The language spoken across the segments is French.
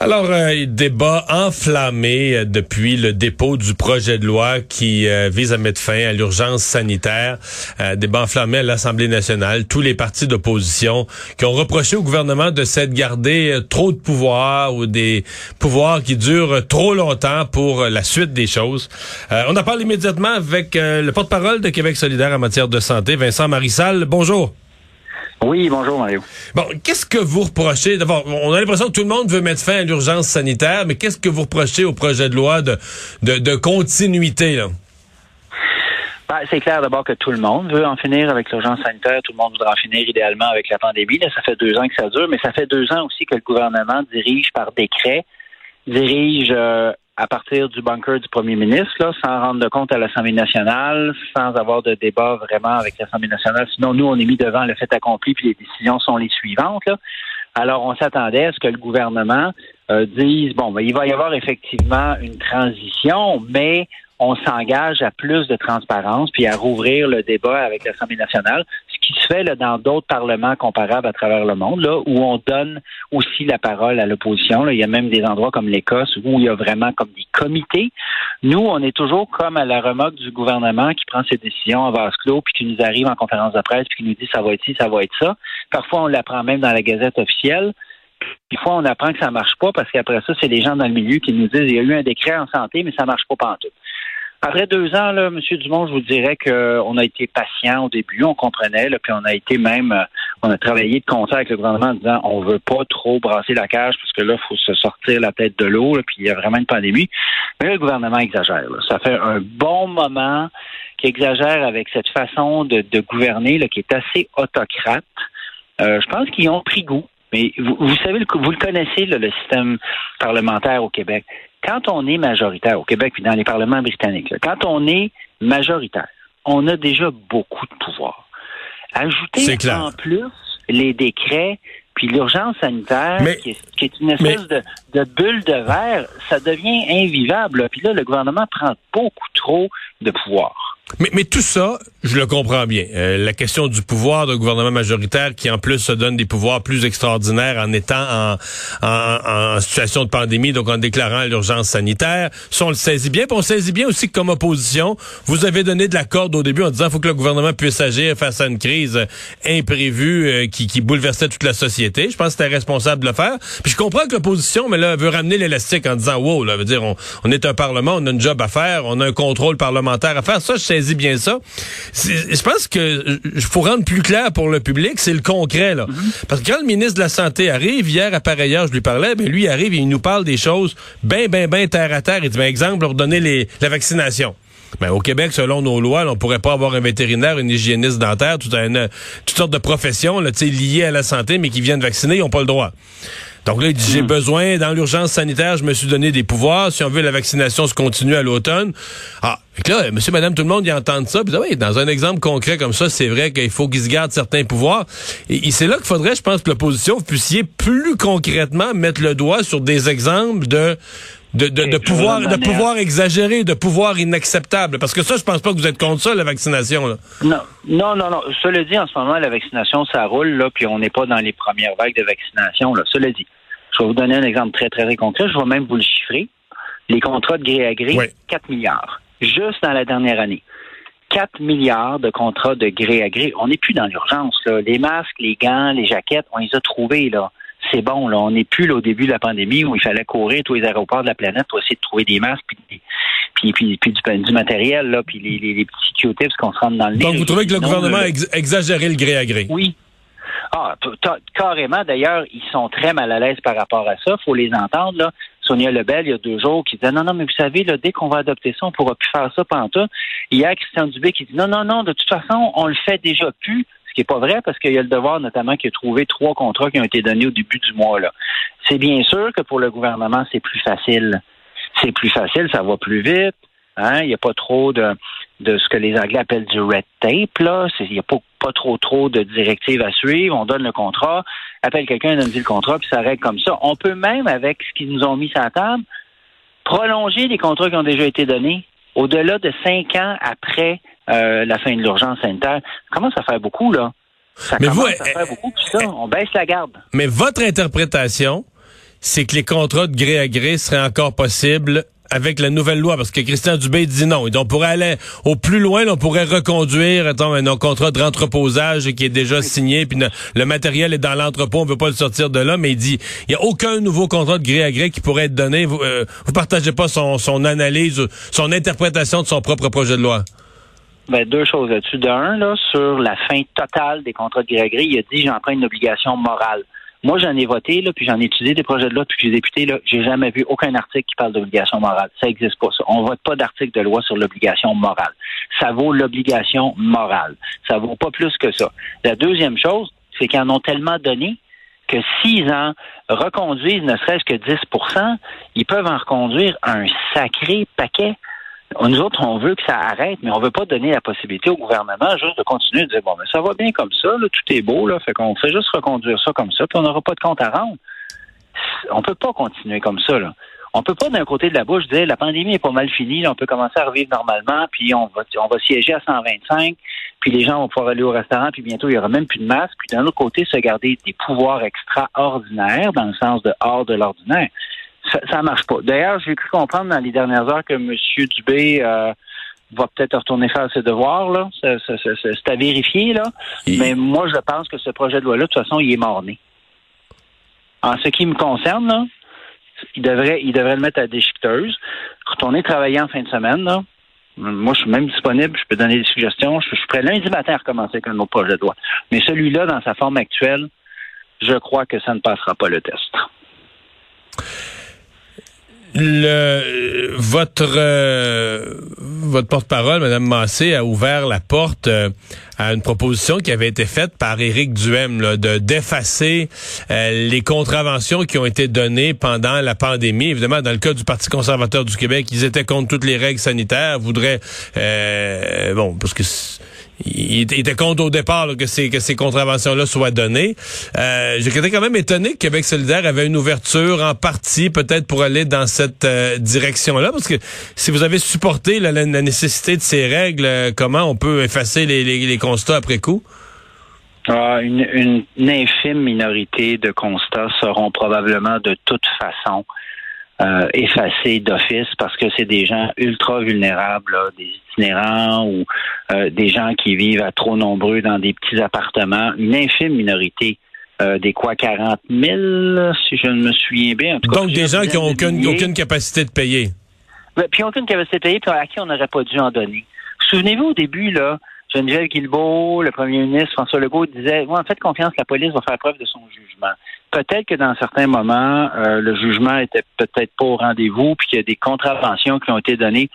Alors, euh, débat enflammé euh, depuis le dépôt du projet de loi qui euh, vise à mettre fin à l'urgence sanitaire. Euh, débat enflammé à l'Assemblée nationale. Tous les partis d'opposition qui ont reproché au gouvernement de s'être gardé euh, trop de pouvoir ou des pouvoirs qui durent trop longtemps pour la suite des choses. on en parle immédiatement avec le porte-parole de Québec solidaire en matière de santé, Vincent Marissal. Bonjour. Oui, bonjour Mario. Bon, qu'est-ce que vous reprochez? D'abord, on a l'impression que tout le monde veut mettre fin à l'urgence sanitaire, mais qu'est-ce que vous reprochez au projet de loi de, de, de continuité? Là? Ben, c'est clair d'abord que tout le monde veut en finir avec l'urgence sanitaire. Tout le monde voudra en finir idéalement avec la pandémie. Là, ça fait deux ans que ça dure, mais ça fait deux ans aussi que le gouvernement dirige par décret, dirige euh, à partir du bunker du premier ministre, sans rendre compte à l'Assemblée nationale, sans avoir de débat vraiment avec l'Assemblée nationale. Sinon, nous, on est mis devant le fait accompli, puis les décisions sont les suivantes. Alors, on s'attendait à ce que le gouvernement euh, dise, bon, ben, il va y avoir effectivement une transition, mais on s'engage à plus de transparence puis à rouvrir le débat avec l'Assemblée nationale, se fait dans d'autres parlements comparables à travers le monde, où on donne aussi la parole à l'opposition. Il y a même des endroits comme l'Écosse où il y a vraiment comme des comités. Nous, on est toujours comme à la remorque du gouvernement qui prend ses décisions en vase clos puis qui nous arrive en conférence de presse puis qui nous dit ça va être ci, ça va être ça. Parfois, on l'apprend même dans la Gazette officielle. Des fois, on apprend que ça marche pas parce qu'après ça, c'est les gens dans le milieu qui nous disent il y a eu un décret en santé, mais ça marche pas pantoute. Après deux ans, là, M. Dumont, je vous dirais qu'on a été patient au début, on comprenait, là, puis on a été même, euh, on a travaillé de concert avec le gouvernement en disant on veut pas trop brasser la cage parce que là, il faut se sortir la tête de l'eau, puis il y a vraiment une pandémie. Mais là, le gouvernement exagère. Là. Ça fait un bon moment qu'il exagère avec cette façon de, de gouverner qui est assez autocrate. Euh, je pense qu'ils ont pris goût. Mais vous, vous savez, vous le connaissez, là, le système parlementaire au Québec quand on est majoritaire au Québec puis dans les parlements britanniques, là, quand on est majoritaire, on a déjà beaucoup de pouvoir. Ajouter en plus les décrets puis l'urgence sanitaire, qui, est, qui, est, une espèce de, de, bulle de verre, ça devient invivable. Puis là, le gouvernement prend beaucoup trop de pouvoir. Mais, mais, tout ça, je le comprends bien. Euh, la question du pouvoir d'un gouvernement majoritaire qui en plus se donne des pouvoirs plus extraordinaires en étant en, en, en situation de pandémie, donc en déclarant l'urgence sanitaire, ça on le saisit bien. Puis on saisit bien aussi que comme opposition, vous avez donné de la corde au début en disant faut que le gouvernement puisse agir face à une crise imprévue euh, qui, qui, bouleversait toute la société. Je pense que c'était responsable de le faire. Puis je comprends que l'opposition, mais là, veut ramener l'élastique en disant wow, là, veut dire on, on, est un parlement, on a un job à faire, on a un contrôle parlementaire à faire. Ça, je saisis bien ça. Je pense que il faut rendre plus clair pour le public, c'est le concret là. Mm-hmm. Parce que quand le ministre de la santé arrive hier à pareille heure, je lui parlais, ben lui arrive et il nous parle des choses ben ben ben terre à terre. Il dit ben exemple, leur donner les, la vaccination. Ben, au Québec, selon nos lois, là, on pourrait pas avoir un vétérinaire, une hygiéniste dentaire, toute une, toutes sortes de professions là, liées à la santé, mais qui viennent vacciner, ils n'ont pas le droit. Donc là, il dit, j'ai besoin, dans l'urgence sanitaire, je me suis donné des pouvoirs. Si on veut, la vaccination se continue à l'automne. Ah, et là, monsieur, madame, tout le monde y entend ça. Puis, oui, dans un exemple concret comme ça, c'est vrai qu'il faut qu'ils se gardent certains pouvoirs. Et, c'est là qu'il faudrait, je pense, que l'opposition, vous puissiez plus concrètement mettre le doigt sur des exemples de de, de, de pouvoir de pouvoir exagéré, de pouvoir inacceptable. Parce que ça, je pense pas que vous êtes contre ça, la vaccination. Là. Non, non, non, non. Cela dit, en ce moment, la vaccination, ça roule, là, puis on n'est pas dans les premières vagues de vaccination. Là. Cela dit, je vais vous donner un exemple très, très, très concret. Je vais même vous le chiffrer. Les contrats de gré à gré, 4 milliards. Juste dans la dernière année. 4 milliards de contrats de gré à gré. On n'est plus dans l'urgence. Les masques, les gants, les jaquettes, on les a trouvés. là c'est bon. Là. On n'est plus là, au début de la pandémie où il fallait courir tous les aéroports de la planète pour essayer de trouver des masques puis, puis, puis, puis du, du, matériel, là, puis les, les, les petits Q-tips qu'on se rentre dans le nez. Donc, vous trouvez que le gouvernement a exagéré le gré à gré? Oui. Ah, carrément. D'ailleurs, ils sont très mal à l'aise par rapport à ça. faut les entendre. Là. Sonia Lebel, il y a deux jours, qui disait non, non, mais vous savez, là, dès qu'on va adopter ça, on pourra plus faire ça pendant tout. Hier, Christian Dubé qui dit non, non, non, de toute façon, on le fait déjà plus qui n'est pas vrai parce qu'il y a le devoir notamment qui a trouvé trois contrats qui ont été donnés au début du mois. C'est bien sûr que pour le gouvernement, c'est plus facile. C'est plus facile, ça va plus vite. Hein? Il n'y a pas trop de, de ce que les Anglais appellent du red tape. Là. Il n'y a pas, trop trop de directives à suivre. On donne le contrat, appelle quelqu'un, donne le contrat, puis ça règle comme ça. On peut même, avec ce qu'ils nous ont mis sur la table, prolonger les contrats qui ont déjà été donnés au-delà de cinq ans après euh, la fin de l'urgence sanitaire, ça commence à faire beaucoup, là. Ça mais commence vous, à faire beaucoup, puis ça, on baisse la garde. Mais votre interprétation, c'est que les contrats de gré à gré seraient encore possibles avec la nouvelle loi, parce que Christian Dubé dit non. On pourrait aller au plus loin, on pourrait reconduire attends, un contrat de rentreposage qui est déjà signé, puis le matériel est dans l'entrepôt, on ne veut pas le sortir de là, mais il dit il n'y a aucun nouveau contrat de gré à gré qui pourrait être donné. Vous, euh, vous partagez pas son, son analyse, son interprétation de son propre projet de loi? Ben, deux choses là-dessus. D'un, là, sur la fin totale des contrats de gré il a dit j'emprunte une obligation morale. Moi, j'en ai voté, là, puis j'en ai étudié des projets de loi que j'ai député. Là, j'ai jamais vu aucun article qui parle d'obligation morale. Ça n'existe pas. Ça. On vote pas d'article de loi sur l'obligation morale. Ça vaut l'obligation morale. Ça vaut pas plus que ça. La deuxième chose, c'est qu'ils en ont tellement donné que s'ils en reconduisent ne serait-ce que 10% ils peuvent en reconduire un sacré paquet. Nous autres, on veut que ça arrête, mais on veut pas donner la possibilité au gouvernement juste de continuer de dire bon, mais ça va bien comme ça, là, tout est beau, là, fait qu'on fait juste reconduire ça comme ça, puis on n'aura pas de compte à rendre. On peut pas continuer comme ça, là. On peut pas d'un côté de la bouche dire la pandémie est pas mal finie, on peut commencer à revivre normalement, puis on va on va siéger à 125, puis les gens vont pouvoir aller au restaurant, puis bientôt il y aura même plus de masque, puis d'un autre côté se garder des pouvoirs extraordinaires dans le sens de hors de l'ordinaire ça, ça marche pas. D'ailleurs, j'ai cru comprendre dans les dernières heures que M. Dubé euh, va peut-être retourner faire ses devoirs, là. C'est à vérifier, là. Mais moi, je pense que ce projet de loi-là, de toute façon, il est mort-né. En ce qui me concerne, là, il devrait, il devrait le mettre à déchiqueteuse, retourner travailler en fin de semaine, là. Moi, je suis même disponible, je peux donner des suggestions. Je, suis prêt lundi matin à recommencer avec un autre projet de loi. Mais celui-là, dans sa forme actuelle, je crois que ça ne passera pas le test. Le, votre euh, votre porte-parole, Mme Massé, a ouvert la porte euh, à une proposition qui avait été faite par Éric Duhem de d'effacer euh, les contraventions qui ont été données pendant la pandémie. Évidemment, dans le cas du Parti conservateur du Québec, ils étaient contre toutes les règles sanitaires, voudraient bon parce que il, était contre au départ que ces que ces contraventions-là soient données. Euh, J'étais quand même étonné que Québec solidaire avait une ouverture en partie, peut-être pour aller dans cette euh, direction-là, parce que si vous avez supporté la, nécessité de ces règles, euh, comment on peut effacer les, les, constats après coup? Ah, une, une, infime minorité de constats seront probablement de toute façon euh, effacés d'office parce que c'est des gens ultra vulnérables, des itinérants ou euh, des gens qui vivent à trop nombreux dans des petits appartements. Une infime minorité. Euh, des quoi 40 000, si je ne me souviens bien. Donc des gens qui n'ont aucune, aucune, capacité de payer. Ben, puis aucune capacité de payer, puis à qui on n'aurait pas dû en donner. Souvenez-vous au début, là, Geneviève Guilbeault, le premier ministre François Legault disait Moi, en fait, confiance, la police va faire preuve de son jugement. Peut-être que dans certains moments, euh, le jugement était peut-être pas au rendez-vous, puis qu'il y a des contraventions qui ont été données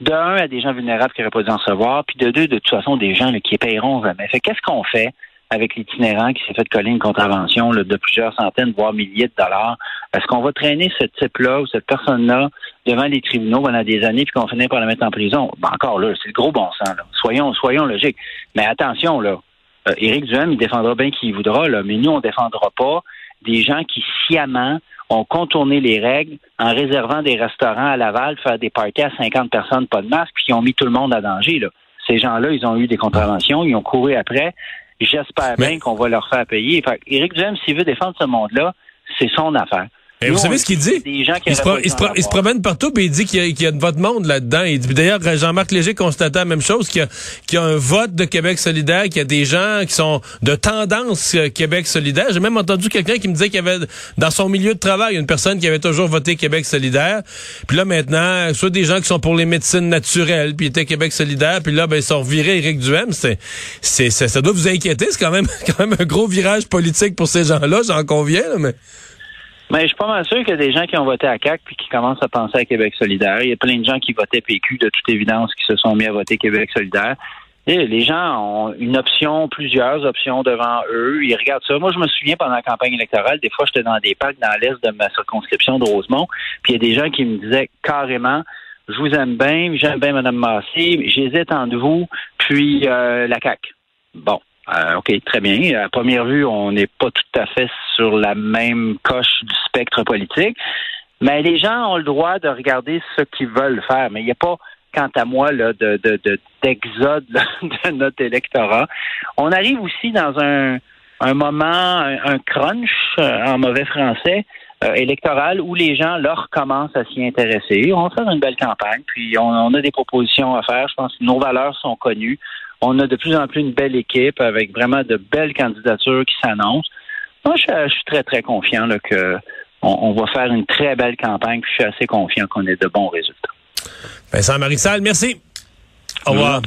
de un à des gens vulnérables qui n'auraient pas dû en recevoir, puis de deux, de toute façon, des gens qui paieront jamais. Fait qu'est-ce qu'on fait? Avec l'itinérant qui s'est fait coller une contravention de plusieurs centaines, voire milliers de dollars? Est-ce qu'on va traîner ce type-là ou cette personne-là devant les tribunaux pendant des années puis qu'on finit par la mettre en prison? Ben encore là, c'est le gros bon sens. Là. Soyons, soyons logiques. Mais attention, là. Euh, Éric Duhem, il défendra bien qui voudra, là, mais nous, on défendra pas des gens qui sciemment ont contourné les règles en réservant des restaurants à Laval, faire des parties à 50 personnes, pas de masque, puis qui ont mis tout le monde à danger. Là. Ces gens-là, ils ont eu des contraventions, ils ont couru après. J'espère bien qu'on va leur faire payer. Fait, Éric Duhem, s'il veut défendre ce monde-là, c'est son affaire. Et vous savez ce qu'il dit? Il se, promène partout et il dit qu'il y, a de votre monde là-dedans. D'ailleurs, Jean-Marc Léger constatait la même chose, qu'il y, a un vote de Québec solidaire, qu'il y a des gens qui sont de tendance euh, Québec solidaire. J'ai même entendu quelqu'un qui me disait qu'il y avait dans son milieu de travail une personne qui avait toujours voté Québec solidaire. Puis là maintenant, soit des gens qui sont pour les médecines naturelles, puis étaient Québec solidaire, puis là ben ils sont revirés Éric Duhem. C'est, c'est, ça, doit vous inquiéter. C'est quand même quand même un gros virage politique pour ces gens-là, j'en conviens. mais mais je suis pas mal sûr qu'il y a des gens qui ont voté à CAC puis qui commencent à penser à Québec solidaire. Il y a plein de gens qui votaient PQ, de toute évidence, qui se sont mis à voter Québec solidaire. Les gens ont une option, plusieurs options devant eux. Ils regardent ça. Moi, je me souviens pendant la campagne électorale, des fois, j'étais dans des parcs dans l'est de ma circonscription de Rosemont, puis il y a des gens qui me disaient carrément, je vous aime bien, j'aime bien Mme Massé, j'hésite entre vous, puis euh, la CAC. Bon. Euh, OK, très bien. À première vue, on n'est pas tout à fait sur la même coche du spectre politique, mais les gens ont le droit de regarder ce qu'ils veulent faire. Mais il n'y a pas quant à moi, là, de, d'exode de, notre électorat. On arrive aussi dans un, un moment, un, crunch euh, en mauvais français euh, électoral où les gens leur commencent à s'y intéresser. On va faire une belle campagne, puis on, a des propositions à faire. Je pense que nos valeurs sont connues. On a de plus en plus une belle équipe avec vraiment de belles candidatures qui s'annoncent. Moi, je, suis très, très confiant là, que on, va faire une très belle campagne, puis je suis assez confiant qu'on ait de bons résultats. Vincent Marissal, merci. Au revoir.